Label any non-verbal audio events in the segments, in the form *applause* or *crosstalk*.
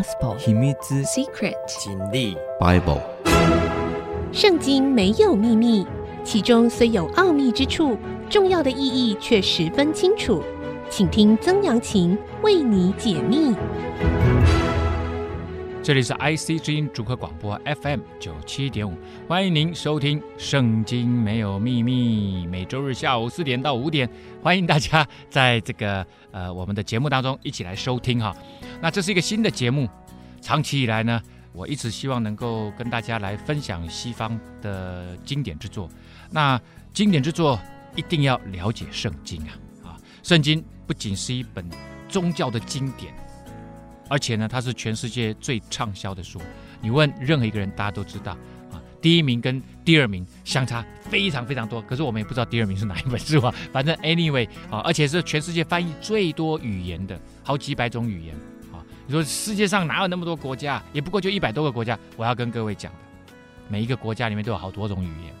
Gospel 秘密 Secret 真理 Bible。圣经没有秘密，其中虽有奥秘之处，重要的意义却十分清楚。请听曾阳晴为你解密。这里是 IC 之音主客广播 FM 九七点五，欢迎您收听《圣经没有秘密》，每周日下午四点到五点，欢迎大家在这个呃我们的节目当中一起来收听哈。那这是一个新的节目，长期以来呢，我一直希望能够跟大家来分享西方的经典之作。那经典之作一定要了解圣经啊啊！圣经不仅是一本宗教的经典。而且呢，它是全世界最畅销的书。你问任何一个人，大家都知道啊。第一名跟第二名相差非常非常多，可是我们也不知道第二名是哪一本书啊。*laughs* 反正 anyway 啊，而且是全世界翻译最多语言的，好几百种语言啊。你说世界上哪有那么多国家？也不过就一百多个国家。我要跟各位讲的，每一个国家里面都有好多种语言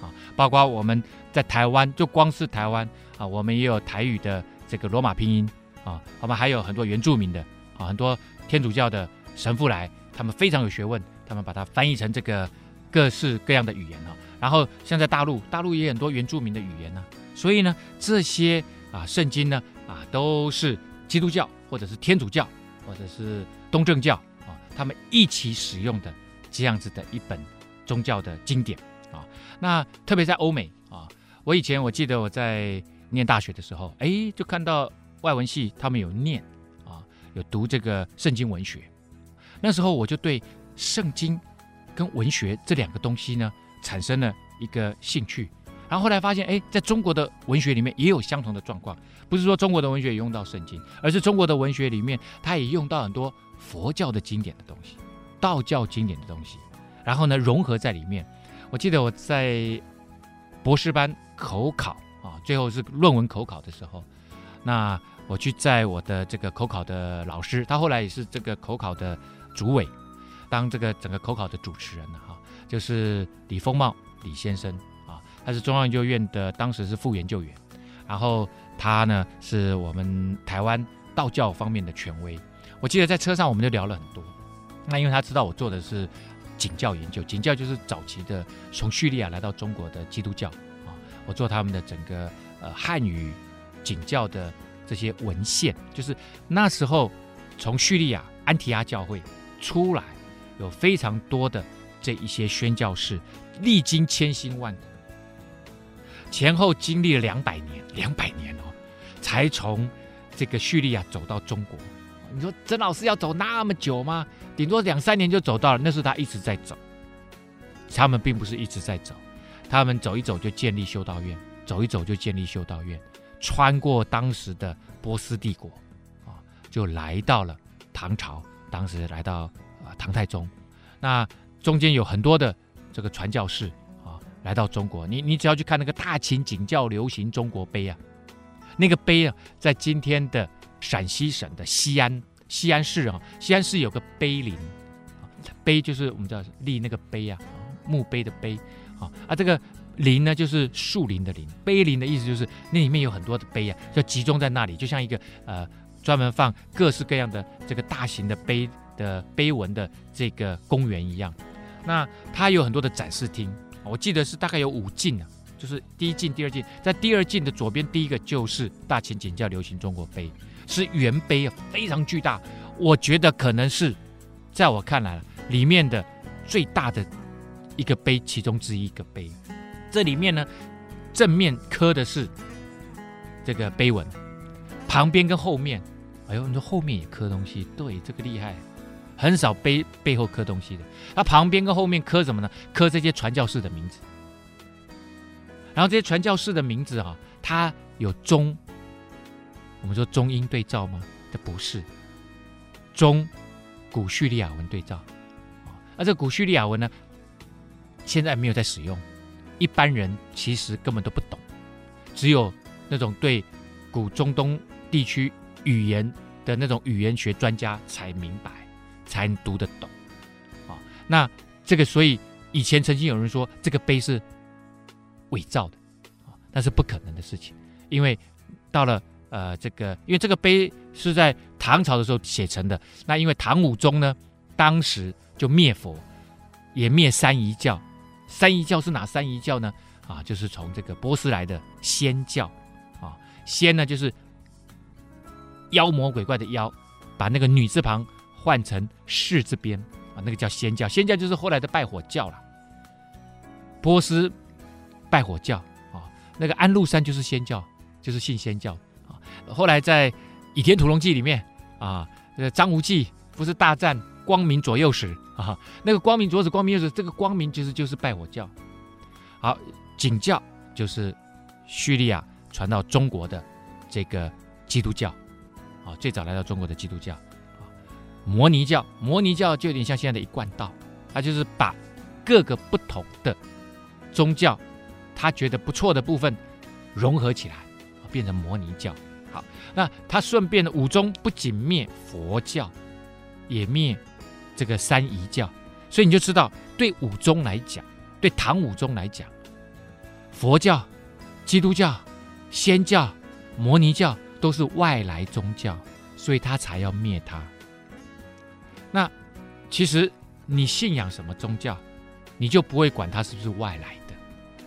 啊，包括我们在台湾，就光是台湾啊，我们也有台语的这个罗马拼音啊，我们还有很多原住民的。啊，很多天主教的神父来，他们非常有学问，他们把它翻译成这个各式各样的语言啊。然后像在大陆，大陆也很多原住民的语言呢。所以呢，这些啊圣经呢啊都是基督教或者是天主教或者是东正教啊，他们一起使用的这样子的一本宗教的经典啊。那特别在欧美啊，我以前我记得我在念大学的时候，哎，就看到外文系他们有念。有读这个圣经文学，那时候我就对圣经跟文学这两个东西呢产生了一个兴趣。然后后来发现，哎，在中国的文学里面也有相同的状况，不是说中国的文学也用到圣经，而是中国的文学里面它也用到很多佛教的经典的东西、道教经典的东西，然后呢融合在里面。我记得我在博士班口考啊，最后是论文口考的时候，那。我去载我的这个口考的老师，他后来也是这个口考的主委，当这个整个口考的主持人了哈，就是李丰茂李先生啊，他是中央研究院的，当时是副研究员，然后他呢是我们台湾道教方面的权威。我记得在车上我们就聊了很多，那因为他知道我做的是景教研究，景教就是早期的从叙利亚来到中国的基督教啊，我做他们的整个呃汉语景教的。这些文献就是那时候从叙利亚安提阿教会出来，有非常多的这一些宣教士，历经千辛万苦，前后经历了两百年，两百年哦，才从这个叙利亚走到中国。你说曾老师要走那么久吗？顶多两三年就走到了。那是他一直在走，他们并不是一直在走，他们走一走就建立修道院，走一走就建立修道院。穿过当时的波斯帝国，啊，就来到了唐朝。当时来到啊唐太宗，那中间有很多的这个传教士啊，来到中国。你你只要去看那个大秦景教流行中国碑啊，那个碑啊，在今天的陕西省的西安西安市啊，西安市有个碑林，碑就是我们叫立那个碑啊，墓碑的碑啊，啊这个。林呢，就是树林的林，碑林的意思就是那里面有很多的碑啊，就集中在那里，就像一个呃专门放各式各样的这个大型的碑的碑文的这个公园一样。那它有很多的展示厅，我记得是大概有五进啊，就是第一进、第二进，在第二进的左边第一个就是大秦景教流行中国碑，是圆碑啊，非常巨大，我觉得可能是在我看来里面的最大的一个碑，其中之一个碑。这里面呢，正面刻的是这个碑文，旁边跟后面，哎呦，你说后面也刻东西，对，这个厉害，很少背背后刻东西的。那旁边跟后面刻什么呢？刻这些传教士的名字。然后这些传教士的名字啊，它有中，我们说中英对照吗？这不是，中古叙利亚文对照。那这古叙利亚文呢，现在没有在使用。一般人其实根本都不懂，只有那种对古中东地区语言的那种语言学专家才明白，才读得懂。啊，那这个所以以前曾经有人说这个碑是伪造的，啊，那是不可能的事情，因为到了呃，这个因为这个碑是在唐朝的时候写成的，那因为唐武宗呢，当时就灭佛，也灭三仪教。三仪教是哪三仪教呢？啊，就是从这个波斯来的仙教，啊，仙呢就是妖魔鬼怪的妖，把那个女字旁换成士字边，啊，那个叫仙教。仙教就是后来的拜火教了。波斯拜火教啊，那个安禄山就是仙教，就是信仙教啊。后来在《倚天屠龙记》里面啊，张无忌不是大战光明左右使 *laughs* 啊，那个光明左使、光明右使，这个光明其实就是拜火教。好，景教就是叙利亚传到中国的这个基督教啊，最早来到中国的基督教啊。摩尼教，摩尼教就有点像现在的一贯道，它就是把各个不同的。宗教，他觉得不错的部分融合起来，变成摩尼教。好，那他顺便的武宗不仅灭佛教，也灭这个三仪教，所以你就知道，对武宗来讲，对唐武宗来讲，佛教、基督教、仙教、摩尼教都是外来宗教，所以他才要灭他。那其实你信仰什么宗教，你就不会管他是不是外来的。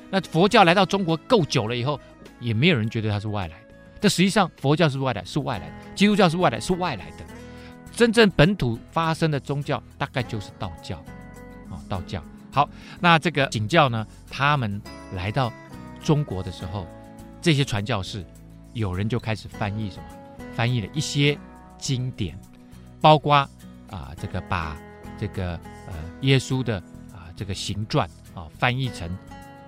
那佛教来到中国够久了以后，也没有人觉得它是外来的。但实际上，佛教是外来，是外来的；基督教是外来，是外来的。真正本土发生的宗教，大概就是道教。啊，道教。好，那这个景教呢？他们来到中国的时候，这些传教士，有人就开始翻译什么？翻译了一些经典，包括啊，这个把这个呃耶稣的啊这个行传啊翻译成。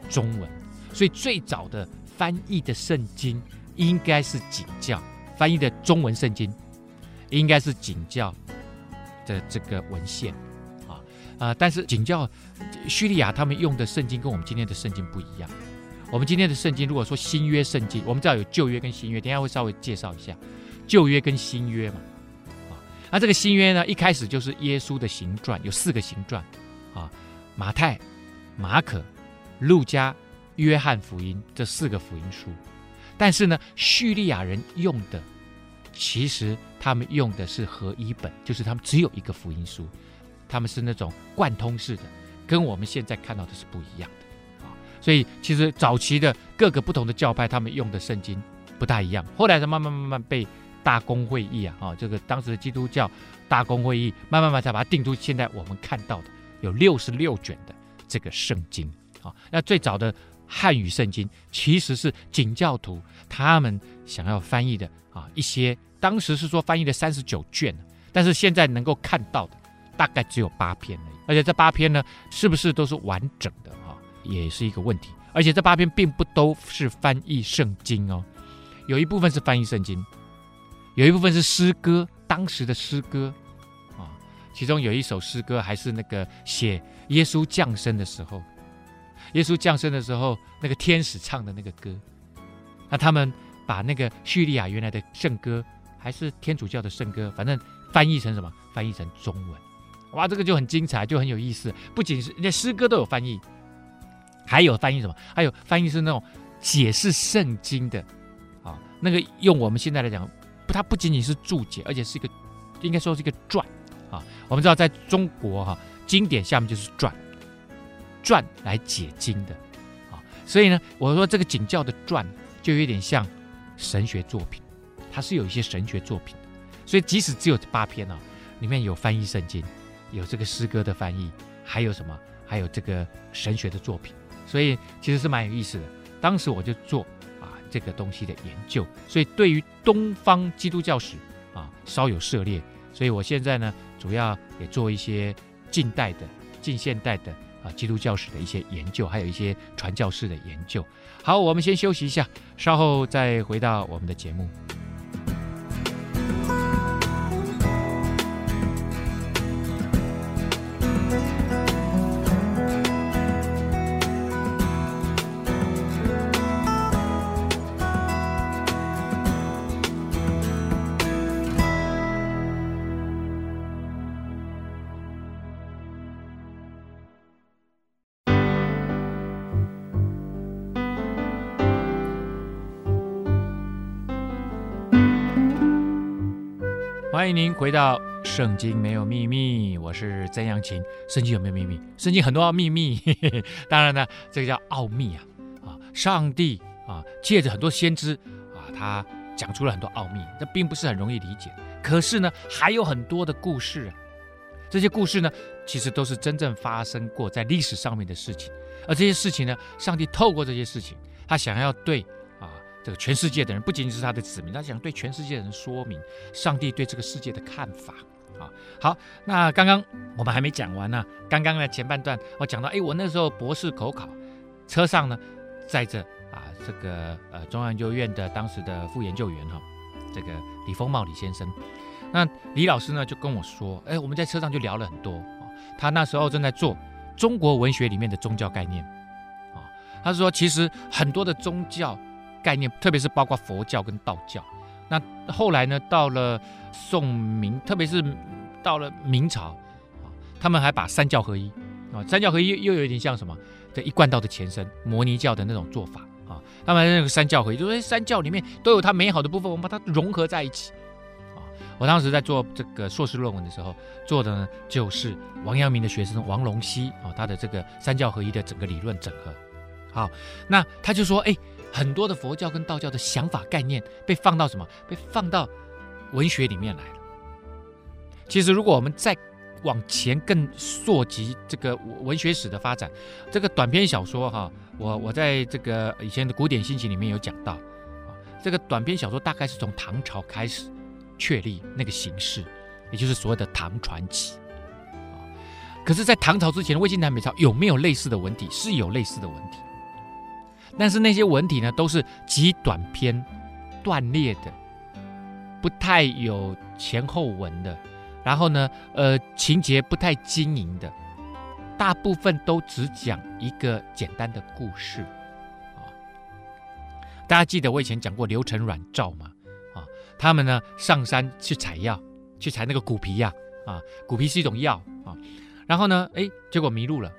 中文，所以最早的翻译的圣经应该是景教翻译的中文圣经，应该是景教的这个文献啊啊、但是景教叙利亚他们用的圣经跟我们今天的圣经不一样。我们今天的圣经，如果说新约圣经，我们知道有旧约跟新约，等下会稍微介绍一下旧约跟新约嘛啊。那这个新约呢，一开始就是耶稣的行传，有四个行传啊，马太、马可。路加、约翰福音这四个福音书，但是呢，叙利亚人用的其实他们用的是合一本，就是他们只有一个福音书，他们是那种贯通式的，跟我们现在看到的是不一样的啊。所以其实早期的各个不同的教派，他们用的圣经不大一样。后来才慢慢慢慢被大公会议啊，啊，这个当时的基督教大公会议慢慢慢才把它定出现在我们看到的有六十六卷的这个圣经。啊，那最早的汉语圣经其实是景教徒他们想要翻译的啊，一些当时是说翻译的三十九卷，但是现在能够看到的大概只有八篇而已，而且这八篇呢，是不是都是完整的啊，也是一个问题。而且这八篇并不都是翻译圣经哦，有一部分是翻译圣经，有一部分是诗歌，当时的诗歌啊，其中有一首诗歌还是那个写耶稣降生的时候。耶稣降生的时候，那个天使唱的那个歌，那他们把那个叙利亚原来的圣歌，还是天主教的圣歌，反正翻译成什么？翻译成中文，哇，这个就很精彩，就很有意思。不仅是连诗歌都有翻译，还有翻译什么？还有翻译是那种解释圣经的啊，那个用我们现在来讲，不，它不仅仅是注解，而且是一个应该说是一个传啊。我们知道，在中国哈，经典下面就是传。传来解经的，啊，所以呢，我说这个景教的传就有点像神学作品，它是有一些神学作品的，所以即使只有八篇啊，里面有翻译圣经，有这个诗歌的翻译，还有什么？还有这个神学的作品，所以其实是蛮有意思的。当时我就做啊这个东西的研究，所以对于东方基督教史啊稍有涉猎，所以我现在呢主要也做一些近代的、近现代的。啊，基督教史的一些研究，还有一些传教士的研究。好，我们先休息一下，稍后再回到我们的节目。回到《圣经没有秘密》，我是曾阳琴。圣经有没有秘密？圣经很多秘密，嘿嘿，当然呢，这个叫奥秘啊啊！上帝啊，借着很多先知啊，他讲出了很多奥秘，这并不是很容易理解。可是呢，还有很多的故事啊，这些故事呢，其实都是真正发生过在历史上面的事情。而这些事情呢，上帝透过这些事情，他想要对。这个全世界的人不仅仅是他的子民，他想对全世界的人说明上帝对这个世界的看法啊。好，那刚刚我们还没讲完呢。刚刚呢前半段我讲到，哎，我那时候博士口考车上呢载着啊这个呃中央研究院的当时的副研究员哈，这个李丰茂李先生。那李老师呢就跟我说，哎，我们在车上就聊了很多啊。他那时候正在做中国文学里面的宗教概念啊。他说，其实很多的宗教。概念，特别是包括佛教跟道教。那后来呢，到了宋明，特别是到了明朝，啊，他们还把三教合一啊，三教合一又有一点像什么？这一贯道的前身，摩尼教的那种做法啊。他们那个三教合一，就是三教里面都有它美好的部分，我们把它融合在一起啊。我当时在做这个硕士论文的时候，做的呢就是王阳明的学生王龙溪啊，他的这个三教合一的整个理论整合。好，那他就说，哎。很多的佛教跟道教的想法概念被放到什么？被放到文学里面来了。其实，如果我们再往前更溯及这个文学史的发展，这个短篇小说哈，我我在这个以前的古典心情里面有讲到啊，这个短篇小说大概是从唐朝开始确立那个形式，也就是所谓的唐传奇。可是，在唐朝之前魏晋南北朝有没有类似的文体？是有类似的文体。但是那些文体呢，都是极短篇、断裂的，不太有前后文的，然后呢，呃，情节不太经营的，大部分都只讲一个简单的故事啊。大家记得我以前讲过刘成阮赵吗？啊，他们呢上山去采药，去采那个骨皮呀，啊，骨皮是一种药啊，然后呢，哎，结果迷路了。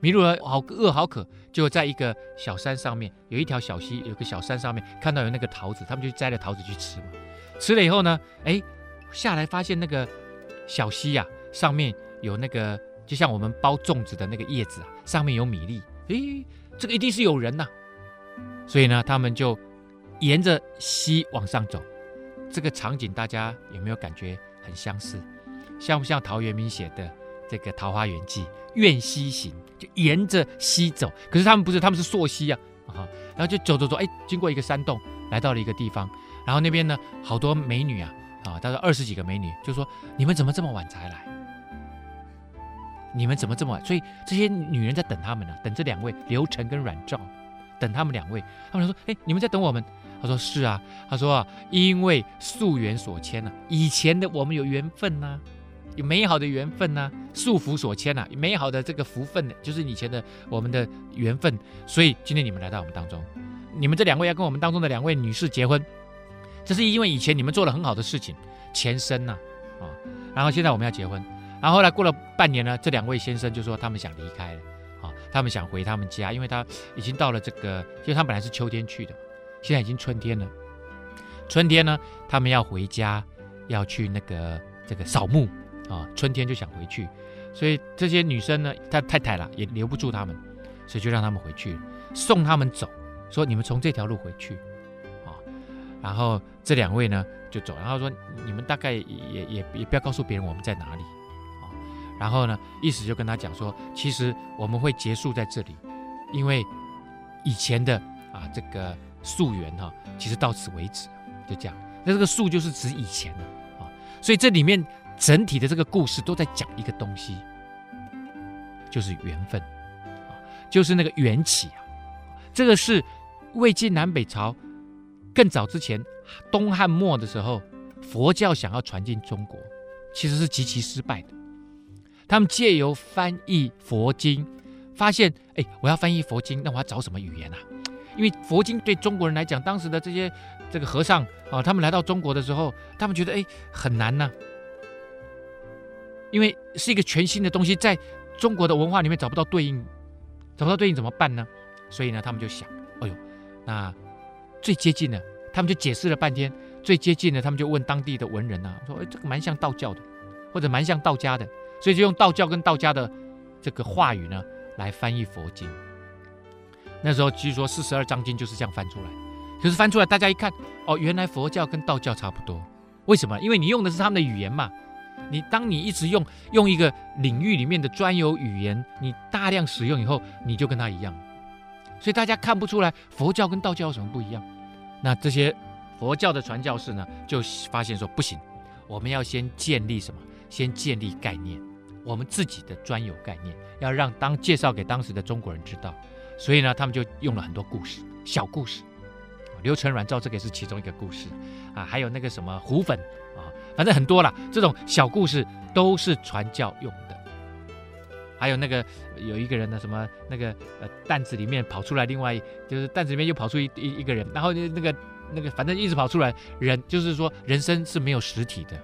迷路了，好饿好渴，就在一个小山上面，有一条小溪，有个小山上面看到有那个桃子，他们就摘了桃子去吃嘛。吃了以后呢，哎，下来发现那个小溪呀、啊，上面有那个就像我们包粽子的那个叶子啊，上面有米粒，哎，这个一定是有人呐、所以呢，他们就沿着溪往上走。这个场景大家有没有感觉很相似？像不像陶渊明写的？这个《桃花源记》，怨溪行，就沿着溪走。可是他们不是，他们是溯溪啊，啊，然后就走走走，哎，经过一个山洞，来到了一个地方。然后那边呢，好多美女啊，啊，大概二十几个美女，就说：“你们怎么这么晚才来？你们怎么这么晚？”所以这些女人在等他们呢，等这两位刘承跟阮赵，等他们两位。他们说：“哎，你们在等我们？”他说：“是啊。”他说：“啊，因为夙缘所牵呢、啊，以前的我们有缘分呐、”有美好的缘分呐、啊，束缚所牵呐、美好的这个福分，就是以前的我们的缘分。所以今天你们来到我们当中，你们这两位要跟我们当中的两位女士结婚，这是因为以前你们做了很好的事情，前生呐，啊，然后现在我们要结婚，然后后来过了半年呢，这两位先生就说他们想离开了，啊，他们想回他们家，因为他已经到了这个，因为他本来是秋天去的，现在已经春天了，春天呢，他们要回家，要去那个这个扫墓。啊，春天就想回去，所以这些女生呢，她太太了也留不住他们，所以就让他们回去，送他们走，说你们从这条路回去，啊，然后这两位呢就走，然后说你们大概也也也不要告诉别人我们在哪里，啊，然后呢意思就跟他讲说，其实我们会结束在这里，因为以前的啊这个溯源哈，其实到此为止，就这样，那这个夙就是指以前的啊，所以这里面。整体的这个故事都在讲一个东西，就是缘分啊，就是那个缘起啊。这个是魏晋南北朝更早之前东汉末的时候，佛教想要传进中国，其实是极其失败的。他们借由翻译佛经，发现，哎，我要翻译佛经，那我要找什么语言啊？因为佛经对中国人来讲，当时的这些这个和尚啊，他们来到中国的时候，他们觉得，哎，很难呐。因为是一个全新的东西，在中国的文化里面找不到对应，找不到对应怎么办呢？所以呢，他们就想，哎呦，那最接近的，他们就解释了半天，最接近的，他们就问当地的文人啊，说：“哎，这个蛮像道教的，或者蛮像道家的。”所以就用道教跟道家的这个话语呢来翻译佛经。那时候据说四十二章经就是这样翻出来。可是翻出来，大家一看，哦，原来佛教跟道教差不多。为什么？因为你用的是他们的语言嘛。你当你一直用用一个领域里面的专有语言，你大量使用以后，你就跟他一样。所以大家看不出来佛教跟道教有什么不一样。那这些佛教的传教士呢，就发现说不行，我们要先建立什么？先建立概念，我们自己的专有概念，要让当介绍给当时的中国人知道。所以呢，他们就用了很多故事，小故事。刘成软造这个也是其中一个故事啊，还有那个什么胡粉，反正很多啦。这种小故事都是传教用的。还有那个有一个人的什么那个呃担子里面跑出来，另外就是担子里面又跑出一一一个人，然后那个那个反正一直跑出来人，就是说人生是没有实体的，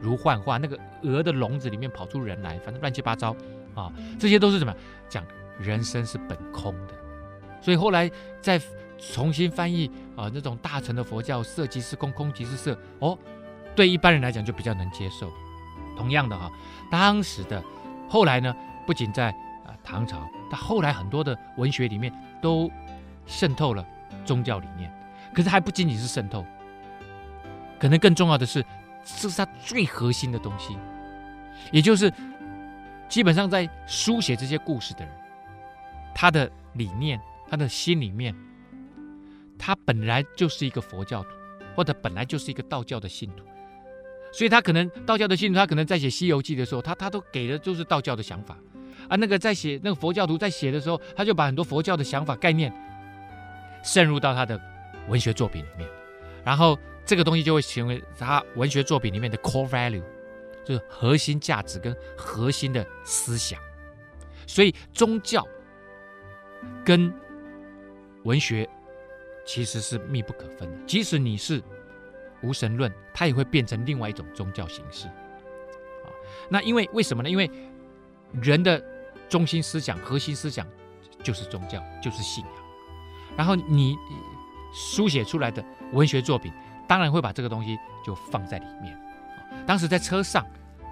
如幻化。那个鹅的笼子里面跑出人来，反正乱七八糟啊，这些都是什么讲人生是本空的。所以后来再。重新翻译啊，那种大乘的佛教，色即是空，空即是色，哦，对一般人来讲就比较能接受。同样的哈，当时的后来呢，不仅在啊唐朝，他后来很多的文学里面都渗透了宗教理念。可是还不仅仅是渗透，可能更重要的是，这是它最核心的东西，也就是基本上在书写这些故事的人，他的理念，他的心里面。他本来就是一个佛教徒，或者本来就是一个道教的信徒，所以他可能道教的信徒，他可能在写《西游记》的时候，他他都给的就是道教的想法，啊，那个在写那个佛教徒在写的时候，他就把很多佛教的想法概念渗入到他的文学作品里面，然后这个东西就会成为他文学作品里面的 core value，就是核心价值跟核心的思想，所以宗教跟文学。其实是密不可分的。即使你是无神论，它也会变成另外一种宗教形式。啊，那因为为什么呢？因为人的中心思想、核心思想就是宗教，就是信仰。然后你书写出来的文学作品，当然会把这个东西就放在里面。当时在车上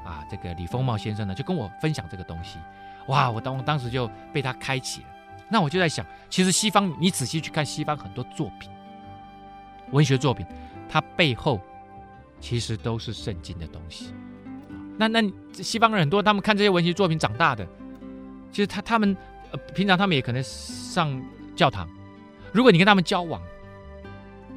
啊，这个李丰茂先生呢就跟我分享这个东西，哇，我当当时就被他开启了。那我就在想，其实西方，你仔细去看西方很多作品，文学作品，它背后其实都是圣经的东西。那那西方人很多，他们看这些文学作品长大的，其实他他们呃平常他们也可能上教堂。如果你跟他们交往，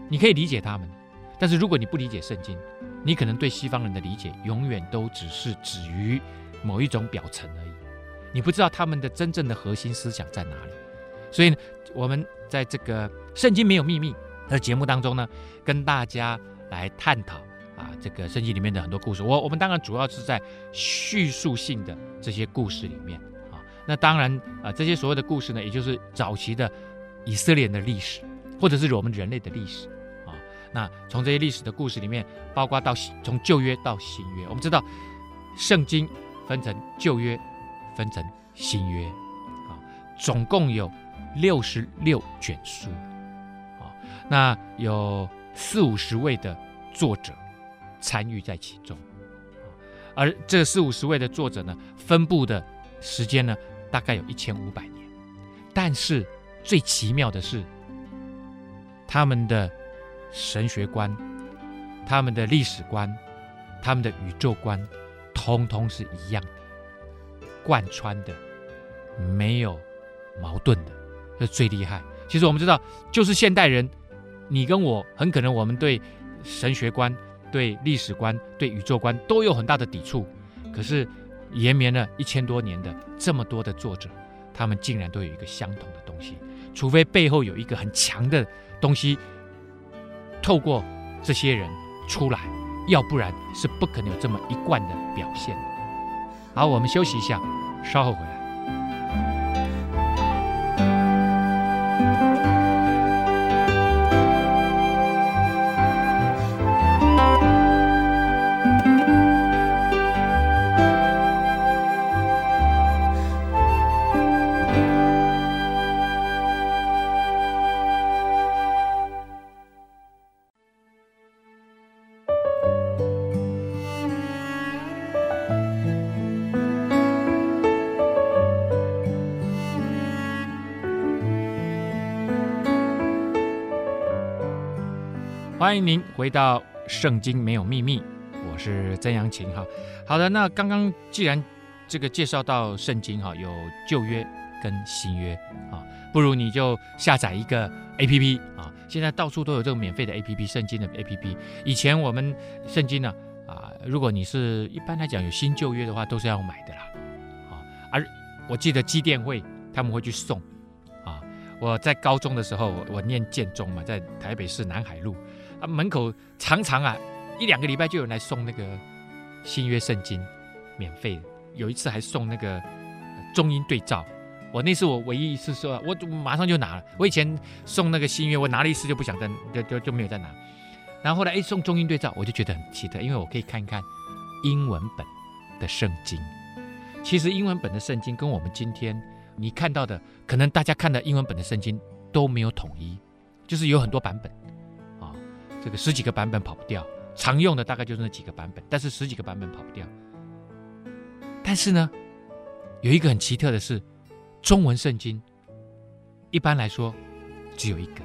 你可以理解他们，但是如果你不理解圣经，你可能对西方人的理解永远都只是止于某一种表层而已。你不知道他们的真正的核心思想在哪里。所以呢，我们在这个《圣经没有秘密》在节目当中呢，跟大家来探讨啊，这个圣经里面的很多故事。我我们当然主要是在叙述性的这些故事里面啊。那当然啊，这些所谓的故事呢，也就是早期的以色列人的历史，或者是我们人类的历史啊。那从这些历史的故事里面，包括到从旧约到新约，我们知道圣经分成旧约，分成新约啊，总共有。六十六卷书，那有四五十位的作者参与在其中，而这四五十位的作者呢，分布的时间呢，大概有一千五百年。但是最奇妙的是，他们的神学观、他们的历史观、他们的宇宙观，通通是一样的，贯穿的，没有矛盾的。这最厉害。其实我们知道，就是现代人，你跟我很可能我们对神学观、对历史观、对宇宙观都有很大的抵触。可是延绵了一千多年的这么多的作者，他们竟然都有一个相同的东西。除非背后有一个很强的东西，透过这些人出来，要不然是不可能有这么一贯的表现。好，我们休息一下，稍后回欢迎您回到《圣经没有秘密》，我是曾阳晴哈。好的，那刚刚既然这个介绍到圣经哈，有旧约跟新约啊，不如你就下载一个 APP 啊，现在到处都有这个免费的 APP，圣经的 APP。以前我们圣经呢啊，如果你是一般来讲有新旧约的话，都是要买的啦啊。而我记得基电会他们会去送啊，我在高中的时候，我念建中嘛，在台北市南海路。啊，门口常常啊，一两个礼拜就有人来送那个新约圣经，免费的。有一次还送那个中英对照，我那次我唯一一次说，我马上就拿了。我以前送那个新约，我拿了一次就不想再，就就就没有再拿。然后后来哎送中英对照，我就觉得很奇特，因为我可以看一看英文本的圣经。其实英文本的圣经跟我们今天你看到的，可能大家看的英文本的圣经都没有统一，就是有很多版本。这个十几个版本跑不掉，常用的大概就是那几个版本，但是十几个版本跑不掉。但是呢，有一个很奇特的是，中文圣经一般来说只有一个，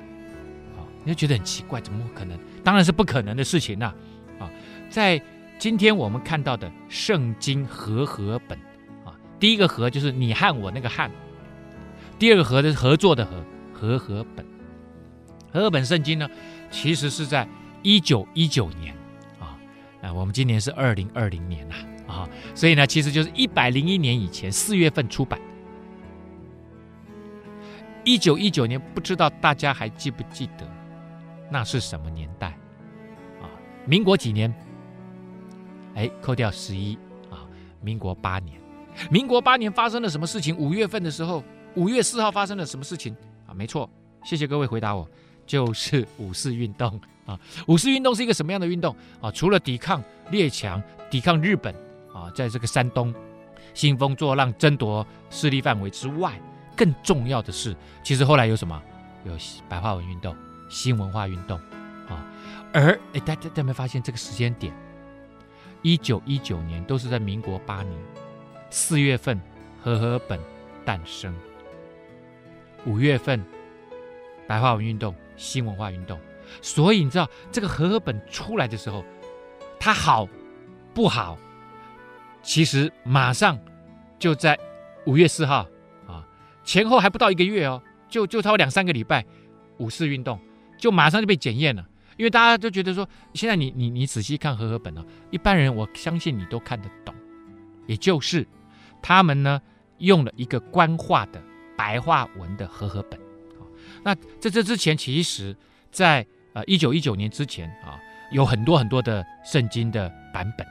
啊，你就觉得很奇怪，怎么可能？当然是不可能的事情呐，啊，在今天我们看到的圣经和合本，啊，第一个和就是你和我那个和，第二个和的是合作的和，和合本，和合本圣经呢，其实是在一九一九年啊，啊，我们今年是二零二零年呐啊，所以呢，其实就是一百零一年以前四月份出版。一九一九年，不知道大家还记不记得，那是什么年代啊？民国几年？哎，扣掉十一啊，民国八年。民国八年发生了什么事情？五月份的时候，五月四号发生了什么事情啊？没错，谢谢各位回答我。就是五四运动啊！五四运动是一个什么样的运动啊？除了抵抗列强、抵抗日本啊，在这个山东兴风作浪、争夺势力范围之外，更重要的是，其实后来有什么？有白话文运动、新文化运动啊。而哎，大家大家有没有发现这个时间点？一九一九年都是在民国八年四月份，和合本诞生，五月份白话文运动。新文化运动，所以你知道这个和合本出来的时候，它好不好？其实马上就在五月四号啊，前后还不到一个月哦，就就差两三个礼拜，五四运动就马上就被检验了，因为大家都觉得说，现在你你你仔细看和合本哦，一般人我相信你都看得懂，也就是他们呢用了一个官话的白话文的和合本。那在这之前，其实，在呃一九一九年之前啊，有很多很多的圣经的版本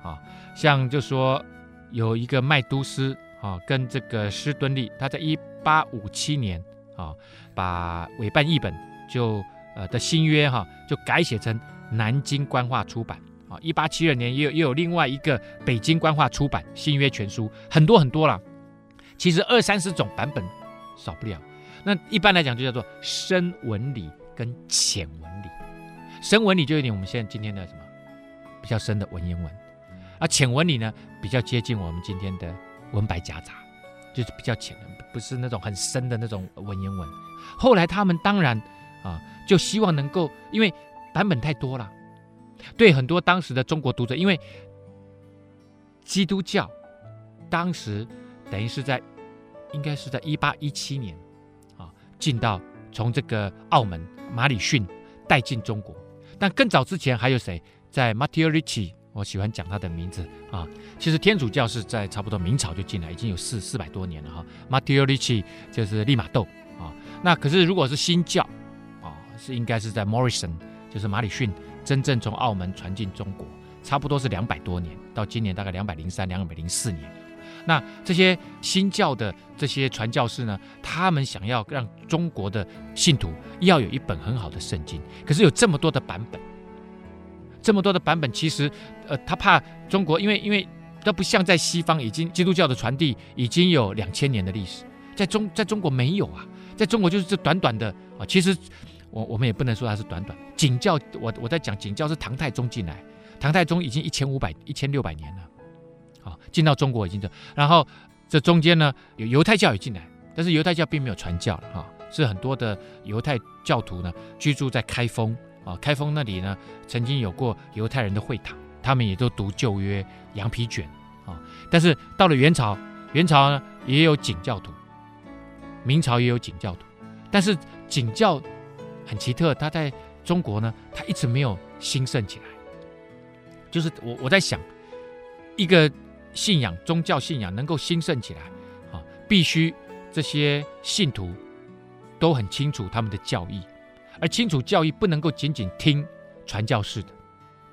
啊，像就说有一个麦都斯啊，跟这个施敦利，他在一八五七年啊，把委办译本就呃的新约哈、就改写成南京官话出版啊。一八七二年也有又有另外一个北京官话出版新约全书，很多很多了，其实二三十种版本少不了。那一般来讲就叫做深文理跟浅文理，深文理就有点我们现在今天的什么比较深的文言文，而浅文理呢比较接近我们今天的文白夹杂，就是比较浅的，不是那种很深的那种文言文。后来他们当然啊就希望能够，因为版本太多了，对很多当时的中国读者，因为基督教当时等于是在应该是在一八一七年。进到从这个澳门马里逊带进中国，但更早之前还有谁？在 Matteo Ricci，我喜欢讲他的名字啊。其实天主教是在差不多明朝就进来，已经有四四百多年了哈。Matteo Ricci 就是利玛窦啊。那可是如果是新教啊，是应该是在 Morrison，就是马里逊真正从澳门传进中国，差不多是两百多年，到今年大概两百零三、两百零四年。那这些新教的这些传教士呢，他们想要让中国的信徒要有一本很好的圣经，可是有这么多的版本，这么多的版本，其实，呃，他怕中国，因为因为都不像在西方，已经基督教的传递已经有两千年的历史，在中在中国没有啊，在中国就是这短短的啊，其实我我们也不能说它是短短，景教，我我在讲景教是唐太宗进来，唐太宗已经一千五百一千六百年了。进到中国已经这，然后这中间呢，有犹太教也进来，但是犹太教并没有传教了哈，是很多的犹太教徒呢居住在开封啊，开封那里呢，曾经有过犹太人的会堂，他们也都读旧约羊皮卷啊。但是到了元朝，元朝呢也有景教徒，明朝也有景教徒，但是景教很奇特，他在中国呢，他一直没有兴盛起来。就是我我在想，一个信仰宗教信仰能够兴盛起来啊，必须这些信徒都很清楚他们的教义。而清楚教义不能够仅仅听传教士的，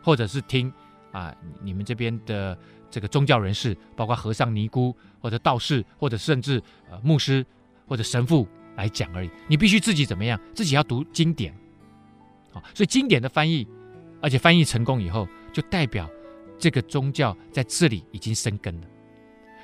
或者是听啊你们这边的这个宗教人士，包括和尚、尼姑或者道士，或者甚至呃牧师或者神父来讲而已。你必须自己怎么样？自己要读经典，啊，所以经典的翻译，而且翻译成功以后，就代表这个宗教在这里已经生根了。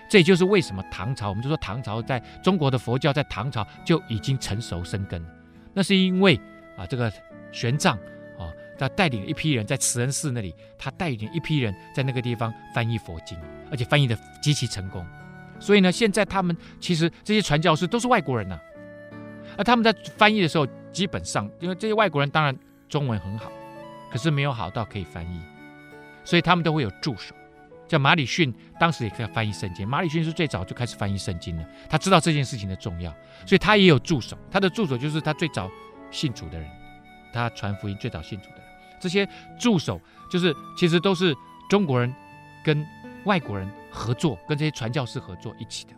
这也就是为什么唐朝，我们就说唐朝在中国的佛教在唐朝就已经成熟生根了，那是因为。啊，这个玄奘啊，他带领一批人在慈恩寺那里，他带领一批人在那个地方翻译佛经，而且翻译的极其成功。所以呢，现在他们其实这些传教士都是外国人呐、而他们在翻译的时候，基本上因为这些外国人当然中文很好，可是没有好到可以翻译，所以他们都会有助手。像马礼逊当时也可以翻译圣经，马礼逊是最早就开始翻译圣经了，他知道这件事情的重要，所以他也有助手。他的助手就是他最早。信主的人，他传福音最早信主的人，这些助手就是其实都是中国人跟外国人合作，跟这些传教士合作一起的。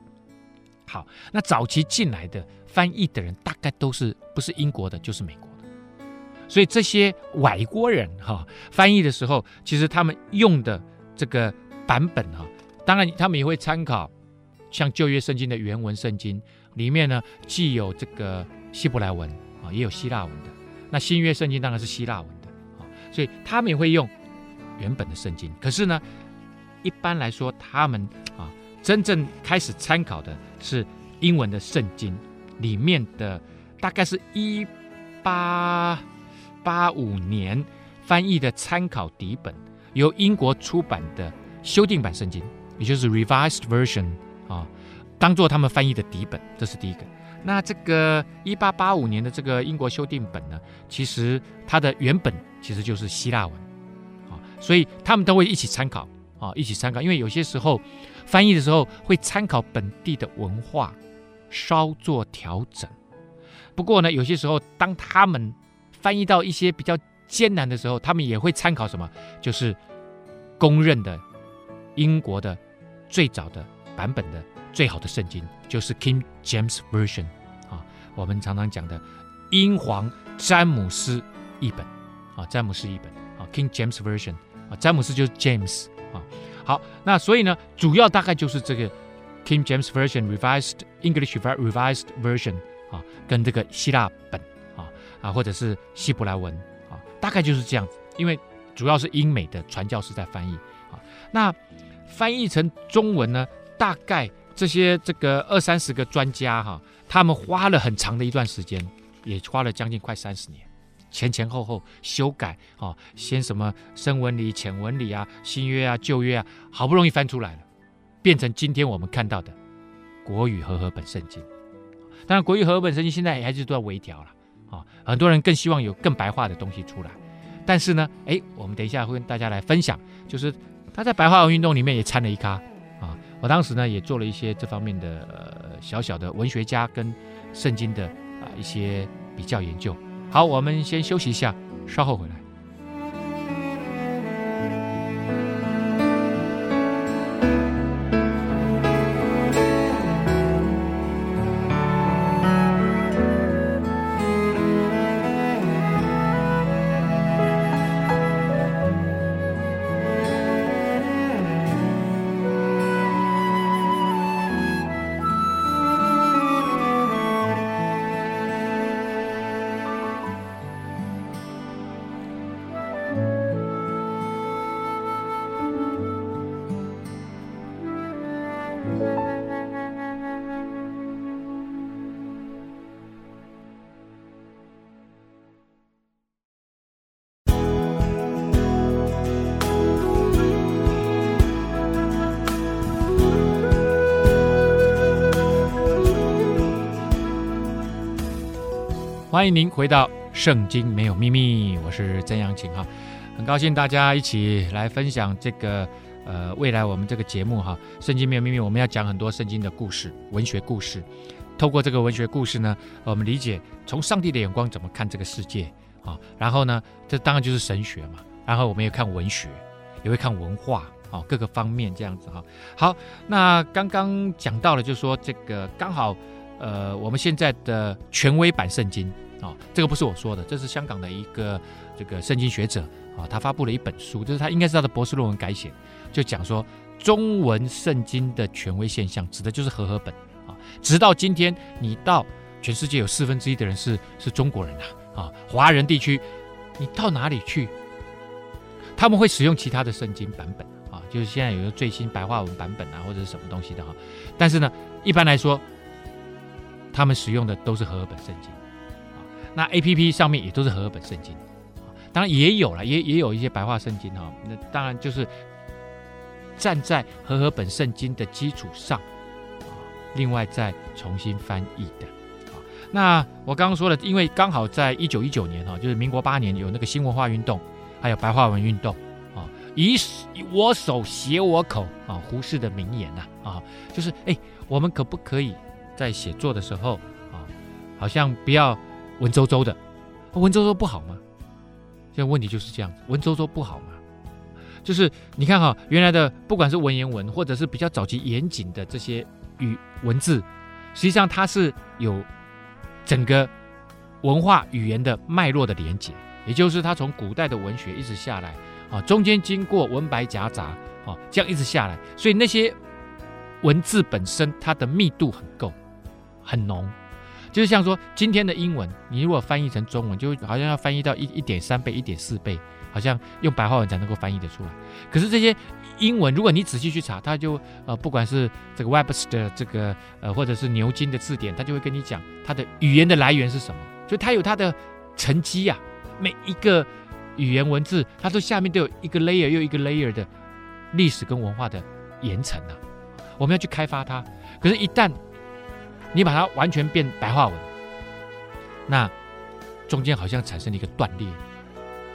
好，那早期进来的翻译的人，大概都是不是英国的，就是美国。所以这些外国人哈、翻译的时候，其实他们用的这个版本哈、当然他们也会参考像旧约圣经的原文圣经里面呢，既有这个希伯来文。啊，也有希腊文的，那新约圣经当然是希腊文的啊，所以他们也会用原本的圣经。可是呢，一般来说，他们啊真正开始参考的是英文的圣经里面的，大概是一八八五年翻译的参考底本，由英国出版的修订版圣经，也就是 Revised Version 啊，当做他们翻译的底本，这是第一个。那这个一八八五年的这个英国修订本呢，其实它的原本其实就是希腊文，啊，所以他们都会一起参考，啊，一起参考，因为有些时候翻译的时候会参考本地的文化，稍作调整。不过呢，有些时候当他们翻译到一些比较艰难的时候，他们也会参考什么，就是公认的英国的最早的版本的。最好的圣经就是 King James Version 啊，我们常常讲的英皇詹姆斯译本啊，詹姆斯译本啊，King James Version 啊，詹姆斯就是 James 啊。好，那所以呢，主要大概就是这个 King James Version Revised English Revised Version 啊，跟这个希腊本啊，或者是希伯来文啊，大概就是这样子。因为主要是英美的传教士在翻译啊，那翻译成中文呢，大概。这些这个二三十个专家哈，他们花了很长的一段时间，也花了将近快三十年，前前后后修改啊，先什么深文理、浅文理啊，新约啊、旧约啊，好不容易翻出来了，变成今天我们看到的国语和合本圣经。当然，国语和合本圣经现在还是都要微调了啊，很多人更希望有更白话的东西出来。但是呢，哎，我们等一下会跟大家来分享，就是他在白话文运动里面也掺了一咖。啊我当时呢也做了一些这方面的呃小小的文学家跟圣经的啊一些比较研究。好，我们先休息一下，稍后回来。欢迎您回到圣经没有秘密，我是曾阳晴哈，很高兴大家一起来分享这个呃未来我们这个节目哈，圣经没有秘密，我们要讲很多圣经的故事，文学故事。透过这个文学故事呢，我们理解从上帝的眼光怎么看这个世界啊。然后呢，这当然就是神学嘛。然后我们也看文学，也会看文化啊，各个方面这样子哈。好，那刚刚讲到了，就是说这个刚好呃，我们现在的权威版圣经啊，这个不是我说的，这是香港的一个这个圣经学者啊，他发布了一本书，就是他应该是他的博士论文改写，就讲说中文圣经的权威现象，指的就是和合本啊。直到今天，你到全世界有四分之一的人是是中国人呐，啊，华人地区，你到哪里去，他们会使用其他的圣经版本啊，就是现在有个最新白话文版本啊，或者是什么东西的哈。但是呢，一般来说，他们使用的都是和合本圣经啊。那 APP 上面也都是和合本圣经，当然也有了，也也有一些白话圣经哈。那当然就是站在和合本圣经的基础上。另外再重新翻译的，啊，那我刚刚说了，因为刚好在一九一九年哈，就是民国八年有那个新文化运动，还有白话文运动，啊，以我手写我口啊，胡适的名言呐，啊，就是哎，我们可不可以在写作的时候啊，好像不要文绉绉的，文绉绉不好吗？现在问题就是这样子，文绉绉不好吗？就是你看哈，原来的不管是文言文，或者是比较早期严谨的这些。语文字，实际上它是有整个文化语言的脉络的连接，也就是它从古代的文学一直下来啊，中间经过文白夹杂啊，这样一直下来，所以那些文字本身它的密度很够，很浓，就是像说今天的英文，你如果翻译成中文，就好像要翻译到一一点三倍、一点四倍，好像用白话文才能够翻译得出来。可是这些。英文，如果你仔细去查，它就呃，不管是这个 Webster 的这个呃，或者是牛津的字典，它就会跟你讲它的语言的来源是什么。所以它有它的沉积呀，每一个语言文字，它都下面都有一个 layer 又一个 layer 的历史跟文化的岩层啊。我们要去开发它。可是，一旦你把它完全变白话文，那中间好像产生了一个断裂。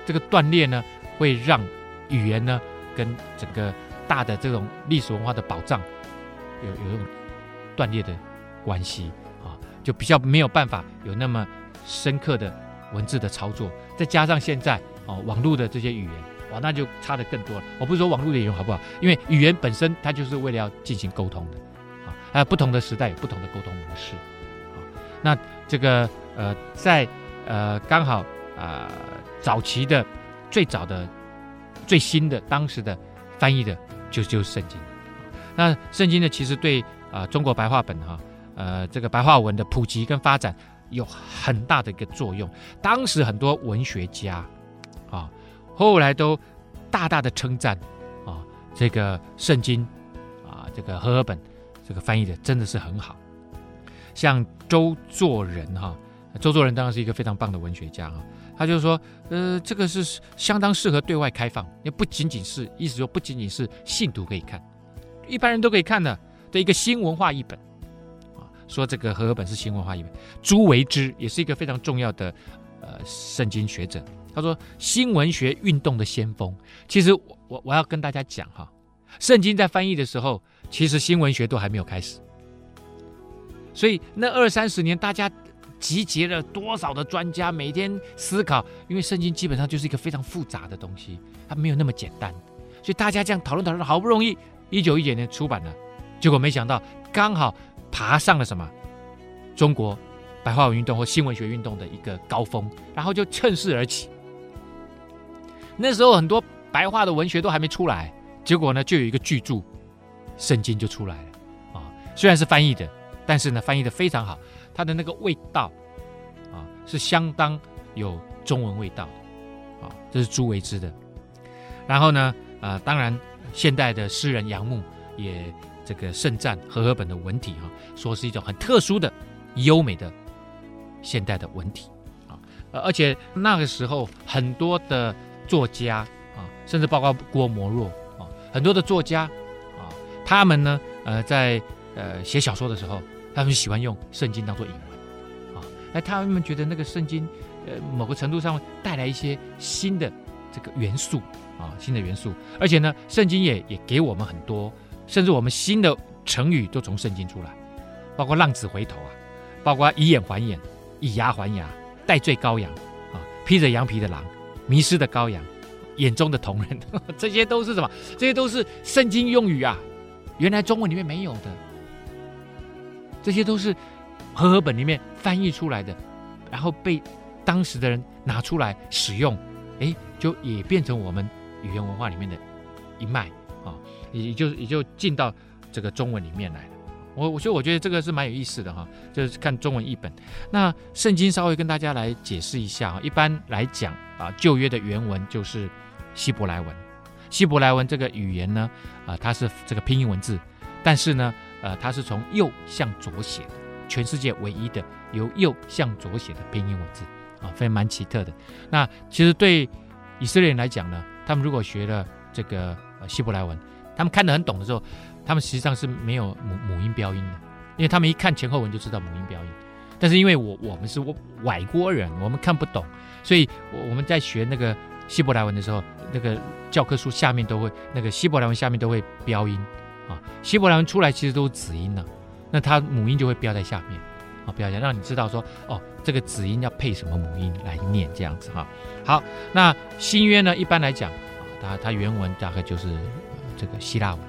这个断裂呢，会让语言呢。跟整个大的这种历史文化的宝藏有有这种断裂的关系啊，就比较没有办法有那么深刻的文字的操作，再加上现在啊网络的这些语言，哇，那就差的更多了。我不是说网络的语言好不好，因为语言本身它就是为了要进行沟通的啊，不同的时代有不同的沟通模式啊。那这个呃，在呃刚好啊、呃、早期的最早的。最新的当时的翻译的就就是圣经，那圣经呢，其实对啊、呃、中国白话本哈呃这个白话文的普及跟发展有很大的一个作用。当时很多文学家啊后来都大大的称赞啊这个圣经啊这个和合本这个翻译的真的是很好，像周作人哈，周作人当然是一个非常棒的文学家哈。他就说，呃，这个是相当适合对外开放，也不仅仅是，意思说不仅仅是信徒可以看，一般人都可以看的的一个新文化译本，啊，说这个和合本是新文化译本。朱维之也是一个非常重要的呃圣经学者，他说新文学运动的先锋。其实我我我要跟大家讲哈，圣经在翻译的时候，其实新文学都还没有开始，所以那二三十年大家。集结了多少的专家，每天思考，因为圣经基本上就是一个非常复杂的东西，它没有那么简单，所以大家这样讨论讨论，好不容易一九一九年出版了，结果没想到刚好爬上了什么中国白话文运动或新文学运动的一个高峰，然后就趁势而起。那时候很多白话的文学都还没出来，结果呢就有一个巨著，圣经就出来了啊，虽然是翻译的，但是呢翻译的非常好。它的那个味道，啊，是相当有中文味道的，啊，这是朱维之的。然后呢，呃，当然，现代的诗人杨牧也这个盛赞和合本的文体，哈、啊，说是一种很特殊的、优美的现代的文体，啊，而且那个时候很多的作家，啊，甚至包括郭沫若，很多的作家，啊，他们呢，呃，在呃写小说的时候。他们喜欢用圣经当做引文，啊，哎，他们觉得那个圣经，呃某个程度上带来一些新的这个元素啊，新的元素。而且呢，圣经也也给我们很多，甚至我们新的成语都从圣经出来，包括浪子回头啊，包括以眼还眼、以牙还牙、代罪羔羊啊，披着羊皮的狼、迷失的羔羊、眼中的同人，*laughs* 这些都是什么？这些都是圣经用语啊，原来中文里面没有的，这些都是。和合本里面翻译出来的，然后被当时的人拿出来使用，哎，就也变成我们语言文化里面的一脉啊，也就也就进到这个中文里面来了。我我觉得我觉得这个是蛮有意思的哈，就是看中文译本。那圣经稍微跟大家来解释一下啊，一般来讲啊，旧约的原文就是希伯来文，希伯来文这个语言呢啊，它是这个拼音文字，但是呢，呃，它是从右向左写的。全世界唯一的由右向左写的拼音文字啊，非常蛮奇特的。那其实对以色列人来讲呢，他们如果学了这个希伯来文，他们看得很懂的时候，他们实际上是没有母母音标音的，因为他们一看前后文就知道母音标音。但是因为我我们是外国人，我们看不懂，所以我我们在学那个希伯来文的时候，那个教科书下面都会那个希伯来文下面都会标音啊，希伯来文出来其实都是子音呢。那它母音就会标在下面，啊，标一下，让你知道说，哦，这个子音要配什么母音来念，这样子哈。好，那新约呢，一般来讲，啊，它它原文大概就是这个希腊文，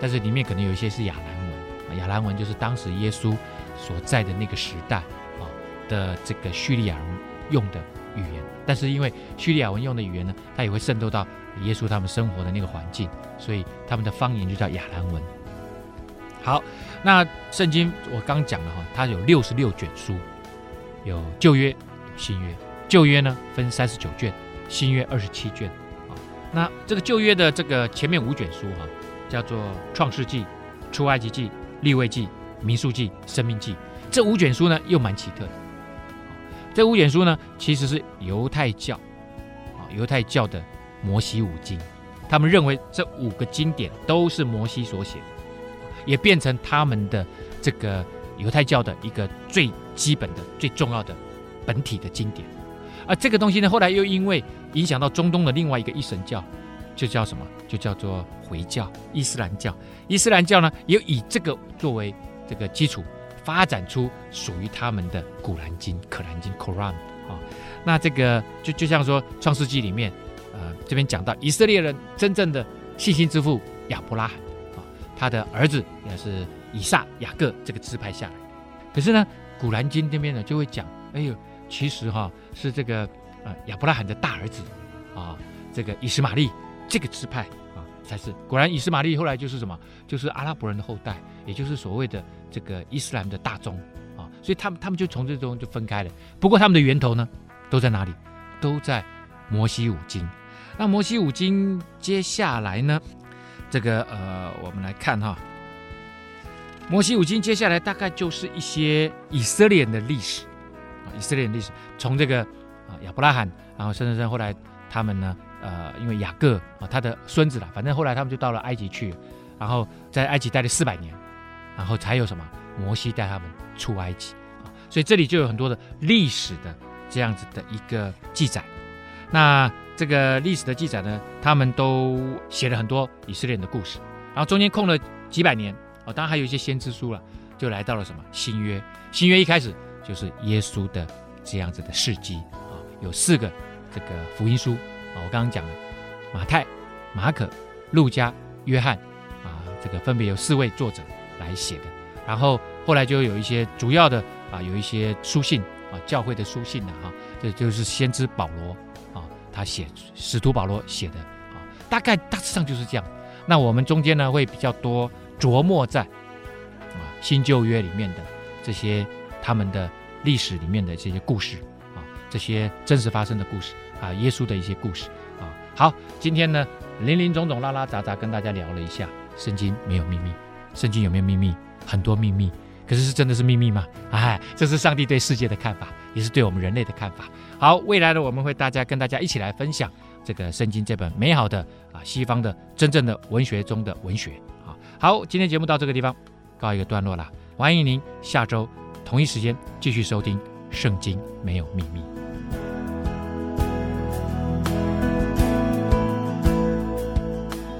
但是里面可能有一些是亚兰文啊，亚兰文就是当时耶稣所在的那个时代啊的这个叙利亚人用的语言，但是因为叙利亚文用的语言呢，它也会渗透到耶稣他们生活的那个环境，所以他们的方言就叫亚兰文。好，那圣经我刚讲了哈，它有六十六卷书，有旧约、有新约。旧约呢分三十九卷，新约二十七卷。啊，那这个旧约的这个前面五卷书哈，叫做创世纪、出埃及记、利未记、民数记、生命记。这五卷书呢又蛮奇特的。这五卷书呢其实是犹太教啊，犹太教的摩西五经，他们认为这五个经典都是摩西所写的。也变成他们的这个犹太教的一个最基本的、最重要的本体的经典，而这个东西呢，后来又因为影响到中东的另外一个一神教，就叫什么？就叫做回教、伊斯兰教。伊斯兰教呢，也以这个作为这个基础，发展出属于他们的古兰经、可兰经 （Quran） 啊。那这个就就像说《创世纪》里面，呃，这边讲到以色列人真正的信心之父亚伯拉罕啊。他的儿子也是以撒、雅各这个支派下来，可是呢，《古兰经》这边呢就会讲，哎呦，其实哈是这个呃亚伯拉罕的大儿子啊，这个以实玛利这个支派才是。果然，以斯玛利后来就是什么？就是阿拉伯人的后代，也就是所谓的这个伊斯兰的大宗啊。所以他们他们就从这中就分开了。不过他们的源头呢都在哪里？都在摩西五经。那摩西五经接下来呢？这个呃，我们来看哈，《摩西五经》接下来大概就是一些以色列人的历史啊，以色列人历史，从这个啊亚伯拉罕，然后甚至甚后来他们呢，呃，因为雅各啊他的孙子了，反正后来他们就到了埃及去，然后在埃及待了四百年，然后才有什么摩西带他们出埃及啊，所以这里就有很多的历史的这样子的一个记载，那。这个历史的记载呢，他们都写了很多以色列人的故事，然后中间空了几百年哦，当然还有一些先知书了，就来到了什么新约。新约一开始就是耶稣的这样子的事迹啊，有四个这个福音书啊，我刚刚讲了马太、马可、路加、约翰啊，这个分别由四位作者来写的。然后后来就有一些主要的啊，有一些书信啊，教会的书信了哈，这就是先知保罗啊。他写使徒保罗写的啊，大概大致上就是这样。那我们中间呢，会比较多琢磨在啊新旧约里面的这些他们的历史里面的这些故事，这些真实发生的故事啊，耶稣的一些故事啊。好，今天呢，林林总总、拉拉杂杂跟大家聊了一下，圣经没有秘密，圣经有没有秘密？很多秘密。可是是真的是秘密吗？*laughs* 哎，这是上帝对世界的看法，也是对我们人类的看法。好，未来呢，我们会大家跟大家一起来分享这个圣经这本美好的啊西方的真正的文学中的文学。好，好，今天节目到这个地方告一个段落了。欢迎您下周同一时间继续收听《圣经没有秘密》。